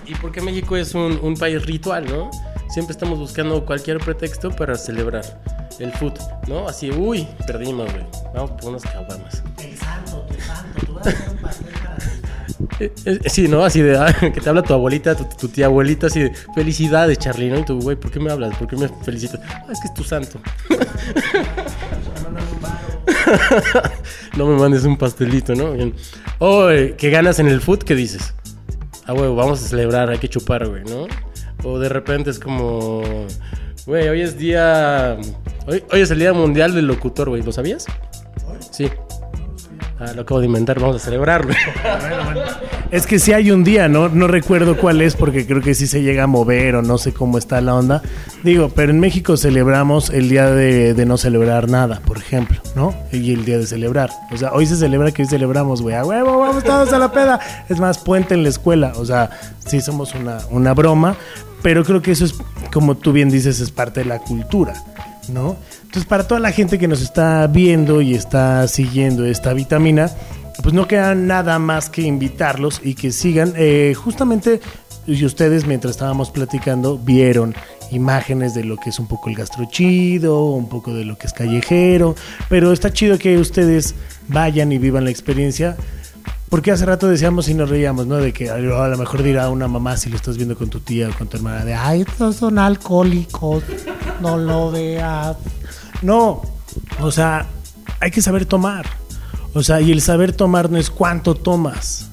y porque México es un, un país ritual, ¿no? Siempre estamos buscando cualquier pretexto para celebrar el food, ¿no? Así, uy, perdimos, güey. Vamos por unas caguamas. El santo, tu santo, tú das un pastel para Eh, eh, Sí, ¿no? Así de ah, que te habla tu abuelita, tu, tu tía abuelita, así de felicidades, Charly, ¿no? Y tú, güey, ¿por qué me hablas? ¿Por qué me felicitas? Ah, es que es tu santo. no me mandes un pastelito, ¿no? Bien. Oh, eh, ¿qué ganas en el food? ¿Qué dices? Ah, güey, vamos a celebrar, hay que chupar, güey, ¿no? O de repente es como, güey, hoy es día. Hoy, es el Día Mundial del Locutor, güey, ¿lo sabías? Sí. Ah, lo acabo de inventar, vamos a celebrarlo. Es que si hay un día, ¿no? No recuerdo cuál es porque creo que sí se llega a mover o no sé cómo está la onda. Digo, pero en México celebramos el día de, de no celebrar nada, por ejemplo, ¿no? Y el día de celebrar. O sea, hoy se celebra que hoy celebramos, güey. A huevo, vamos todos a la peda. Es más, puente en la escuela. O sea, sí somos una, una broma, pero creo que eso es, como tú bien dices, es parte de la cultura, ¿no? Entonces, para toda la gente que nos está viendo y está siguiendo esta vitamina, pues no queda nada más que invitarlos y que sigan. Eh, justamente, y ustedes mientras estábamos platicando, vieron imágenes de lo que es un poco el gastro chido, un poco de lo que es callejero, pero está chido que ustedes vayan y vivan la experiencia. Porque hace rato decíamos y nos reíamos, ¿no? De que a lo mejor dirá una mamá si lo estás viendo con tu tía o con tu hermana, de, ay, estos son alcohólicos, no lo veas. No, o sea, hay que saber tomar. O sea, y el saber tomar no es cuánto tomas,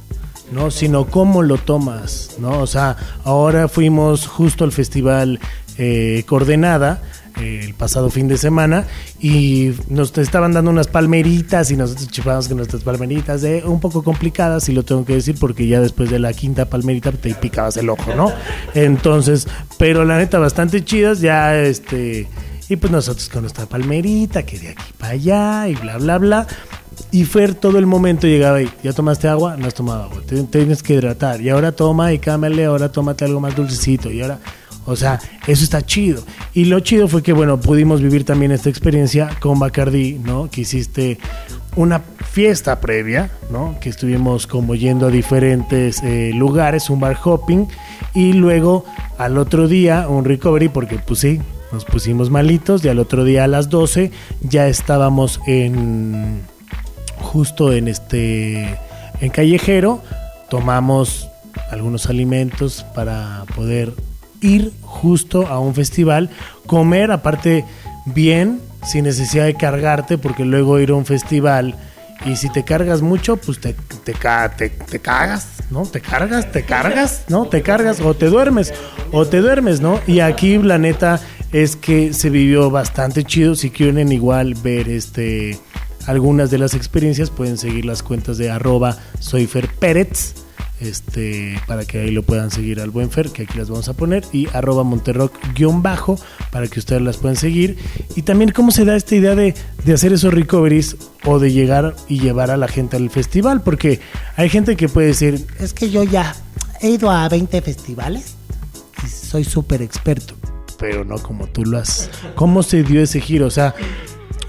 ¿no? Sino cómo lo tomas, ¿no? O sea, ahora fuimos justo al festival eh, Coordenada el pasado fin de semana y nos estaban dando unas palmeritas y nosotros chupamos con nuestras palmeritas de un poco complicadas y lo tengo que decir porque ya después de la quinta palmerita te picabas el ojo, ¿no? Entonces, pero la neta bastante chidas, ya este y pues nosotros con nuestra palmerita que de aquí para allá y bla bla bla. Y Fer todo el momento llegaba y, ¿ya tomaste agua? No has tomado agua, tienes que hidratar. Y ahora toma y cámele, ahora tómate algo más dulcecito. Y ahora, o sea, eso está chido. Y lo chido fue que, bueno, pudimos vivir también esta experiencia con Bacardi, ¿no? Que hiciste una fiesta previa, ¿no? Que estuvimos como yendo a diferentes eh, lugares, un bar hopping. Y luego al otro día un recovery, porque pues sí, nos pusimos malitos. Y al otro día a las 12 ya estábamos en justo en este en callejero tomamos algunos alimentos para poder ir justo a un festival comer aparte bien sin necesidad de cargarte porque luego ir a un festival y si te cargas mucho pues te, te, te, te cagas no te cargas te cargas no te cargas o te duermes o te duermes no y aquí la neta es que se vivió bastante chido. Si quieren igual ver este algunas de las experiencias pueden seguir las cuentas de arroba soyfer Pérez este, para que ahí lo puedan seguir al buen Fer, que aquí las vamos a poner, y arroba monterrock guion bajo, para que ustedes las puedan seguir. Y también cómo se da esta idea de, de hacer esos recoveries o de llegar y llevar a la gente al festival, porque hay gente que puede decir, Es que yo ya he ido a 20 festivales y soy súper experto. pero no como tú lo has. ¿Cómo se dio ese giro? O sea,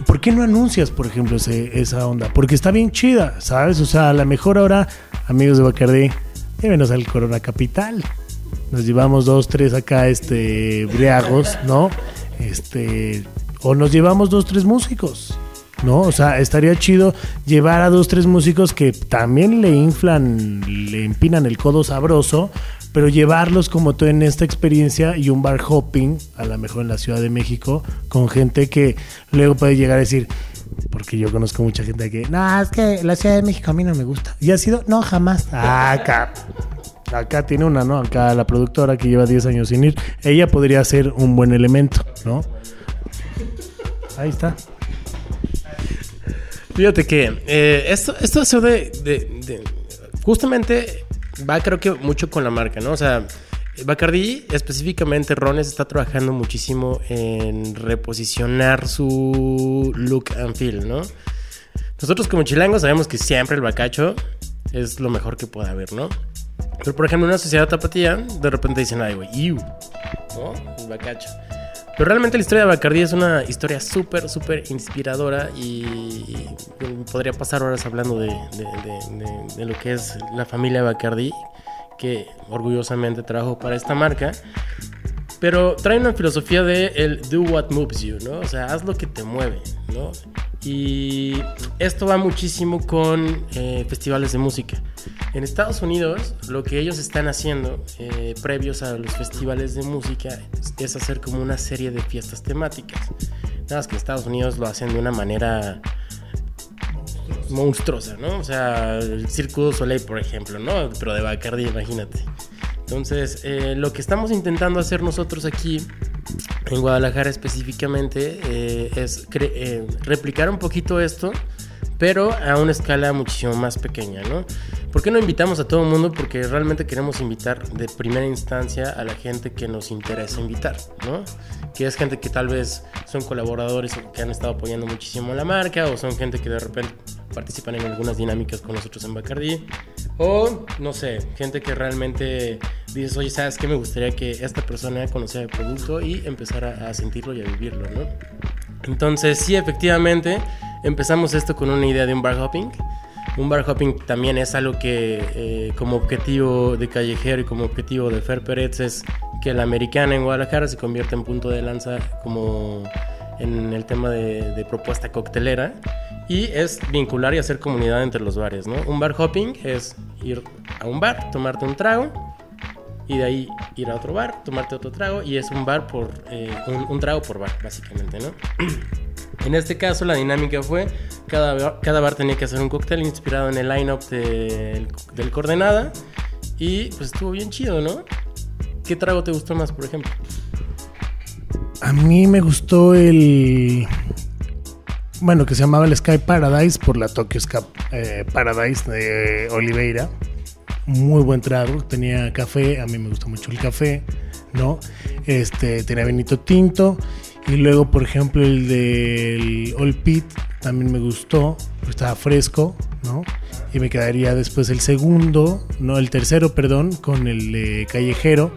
¿por qué no anuncias, por ejemplo, ese- esa onda? Porque está bien chida, ¿sabes? O sea, a lo mejor ahora, amigos de Bacardí, llévenos al Corona Capital. Nos llevamos dos, tres acá, este, briagos, ¿no? Este, o nos llevamos dos, tres músicos. ¿no? O sea, estaría chido llevar a dos, tres músicos que también le inflan, le empinan el codo sabroso, pero llevarlos como tú en esta experiencia y un bar hopping, a lo mejor en la Ciudad de México, con gente que luego puede llegar a decir, porque yo conozco mucha gente que, no, es que la Ciudad de México a mí no me gusta. ¿Y ha sido? No, jamás. Ah, acá. Acá tiene una, ¿no? Acá la productora que lleva 10 años sin ir. Ella podría ser un buen elemento, ¿no? Ahí está. Fíjate que eh, esto, esto de, de- de- Justamente va, creo que mucho con la marca, ¿no? O sea, Bacardi, específicamente Rones, está trabajando muchísimo en reposicionar su look and feel, ¿no? Nosotros como chilangos sabemos que siempre el bacacho es lo mejor que puede haber, ¿no? Pero por ejemplo, en una sociedad tapatía, de repente dicen, ay, güey, iu, ¿no? El bacacho. Pero realmente la historia de Bacardi es una historia súper, súper inspiradora y, podría pasar horas hablando de, de- de- lo que es la familia Bacardi, que orgullosamente trabajo para esta marca. Pero trae una filosofía de el do what moves you, ¿no? O sea, haz lo que te mueve, ¿no? Y esto va muchísimo con eh, festivales de música. En Estados Unidos, lo que ellos están haciendo eh, previos a los festivales de música es, hacer como una serie de fiestas temáticas. Nada más que en Estados Unidos lo hacen de una manera monstruosa, ¿no? O sea, el Circo du Soleil, por ejemplo, ¿no? Pero de Bacardi, imagínate. Entonces, eh, lo que estamos intentando hacer nosotros aquí, en Guadalajara específicamente, eh, es eh, replicar un poquito esto, pero a una escala muchísimo más pequeña, ¿no? ¿Por qué no invitamos a todo el mundo? Porque realmente queremos invitar de primera instancia a la gente que nos interesa invitar, ¿no? Que es gente que tal vez son colaboradores que han estado apoyando muchísimo la marca o son gente que de repente participan en algunas dinámicas con nosotros en Bacardi o no sé, gente que realmente dices, oye, ¿sabes qué? Me gustaría que esta persona conociera el producto y empezara a sentirlo y a vivirlo, ¿no? Entonces, sí, efectivamente, empezamos esto con una idea de un bar hopping. Un bar hopping también es algo que eh, como objetivo de Callejero y como objetivo de Fer Pérez es que la americana en Guadalajara se convierta en punto de lanza como en el tema de, de propuesta coctelera y es vincular y hacer comunidad entre los bares, ¿no? Un bar hopping es ir a un bar, tomarte un trago y de ahí ir a otro bar, tomarte otro trago y es un bar por eh, un, un trago por bar, básicamente, ¿no? En este caso la dinámica fue, cada, bar- cada bar tenía que hacer un cóctel inspirado en el line-up del, Coordenada y pues estuvo bien chido, ¿no? ¿Qué trago te gustó más, por ejemplo? A mí me gustó el. Bueno, que se llamaba el Sky Paradise por la Tokyo Sky eh, Paradise de Oliveira. Muy buen trago. Tenía café. A mí me gustó mucho el café, ¿no? Este, tenía vinito tinto. Y luego, por ejemplo, el del All Pit también me gustó. porque Estaba fresco, ¿no? Y me quedaría después el segundo, no, el tercero, perdón, con el Callejero.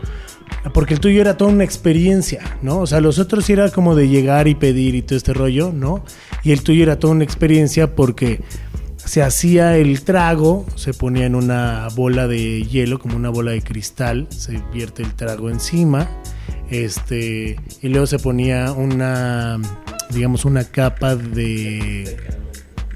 Porque el tuyo era toda una experiencia, ¿no? O sea, los otros era como de llegar y pedir y todo este rollo, ¿no? Y el tuyo era toda una experiencia porque se hacía el trago, se ponía en una bola de hielo, como una bola de cristal, se vierte el trago encima, este, y luego se ponía una, digamos, una capa de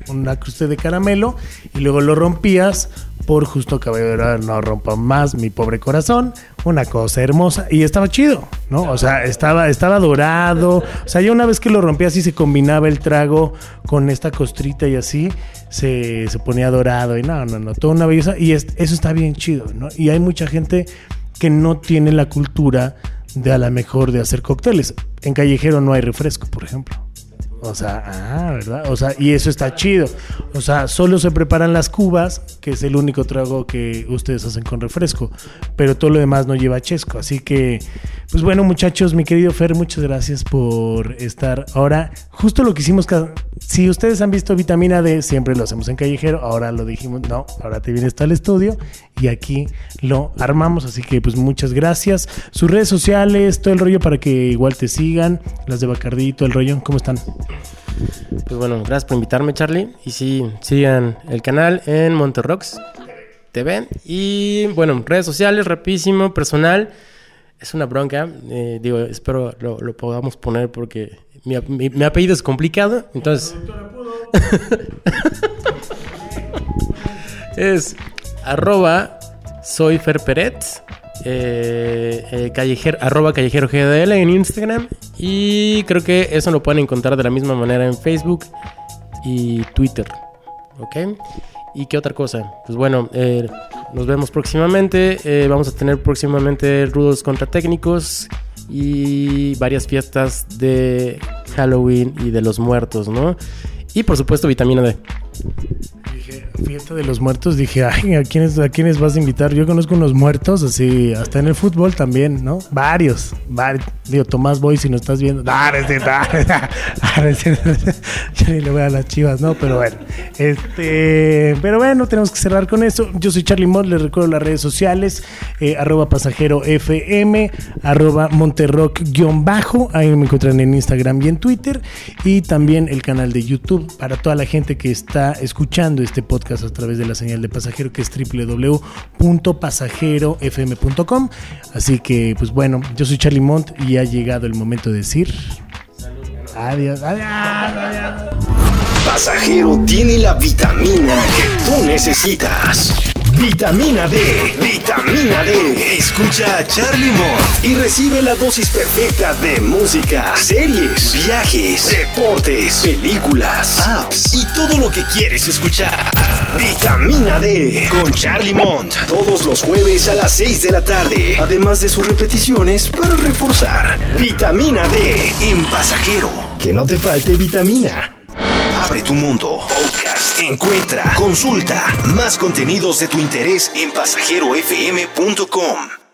una cruce de caramelo y luego lo rompías por justo caballero no rompa más mi pobre corazón una cosa hermosa y estaba chido no o sea estaba estaba dorado o sea ya una vez que lo rompías y se combinaba el trago con esta costrita y así se, se ponía dorado y no no no toda una belleza y es- eso está bien chido no y hay mucha gente que no tiene la cultura de a la mejor de hacer cócteles en callejero no hay refresco por ejemplo o sea, ah, ¿verdad? O sea, y eso está chido. O sea, solo se preparan las cubas, que es el único trago que ustedes hacen con refresco, pero todo lo demás no lleva chesco. Así que, pues bueno, muchachos, mi querido Fer, muchas gracias por estar. Ahora, justo lo que hicimos, si ustedes han visto vitamina D, siempre lo hacemos en callejero, ahora lo dijimos, no, ahora te vienes al estudio y aquí lo armamos. Así que, pues muchas gracias. Sus redes sociales, todo el rollo para que igual te sigan, las de Bacardí, todo el rollo, ¿cómo están? Pues bueno, gracias por invitarme, Charlie. Y sí, sigan el canal en Monterrocks TV. Y bueno, redes sociales, rapidísimo, personal. Es una bronca. eh, digo, espero lo, lo podamos poner porque mi, ap- mi- mi apellido es complicado. Entonces. es arroba soy Fer eh, eh, callejero, arroba callejero GDL en Instagram. Y creo que eso lo pueden encontrar de la misma manera en Facebook y Twitter. ¿Ok? ¿Y qué otra cosa? Pues bueno, eh, nos vemos próximamente. vamos a tener próximamente rudos contra técnicos y varias fiestas de Halloween y de los muertos, ¿no? Y por supuesto, vitamina D. Fiesta de los muertos, dije, ay, ¿a quiénes, ¿a quiénes vas a invitar? Yo conozco unos muertos, así, hasta en el fútbol también, ¿no? Varios, varios. Digo, Tomás Boy, si no estás viendo. Yo ni le voy a las chivas, ¿no? Pero bueno, este, pero bueno, tenemos que cerrar con eso. Yo soy Charlie Mott, les recuerdo las redes sociales, eh, arroba pasajero FM, arroba monterrock guion bajo, ahí me encuentran en Instagram y en Twitter, y también el canal de YouTube para toda la gente que está escuchando este podcast a través de la señal de pasajero que es www.pasajerofm.com. Así que, pues bueno, yo soy Charlie Mont y ha llegado el momento de decir... Adiós, adiós, adiós. Pasajero tiene la vitamina que tú necesitas. Vitamina D, vitamina D. Escucha a Charlie Mott y recibe la dosis perfecta de música, series, viajes, deportes, películas, apps y todo lo que quieres escuchar. Vitamina D con Charlie Mont todos los jueves a las 6 de la tarde, además de sus repeticiones para reforzar. Vitamina D en pasajero. Que no te falte vitamina. Abre tu mundo. Podcast. Encuentra, consulta más contenidos de tu interés en pasajerofm.com.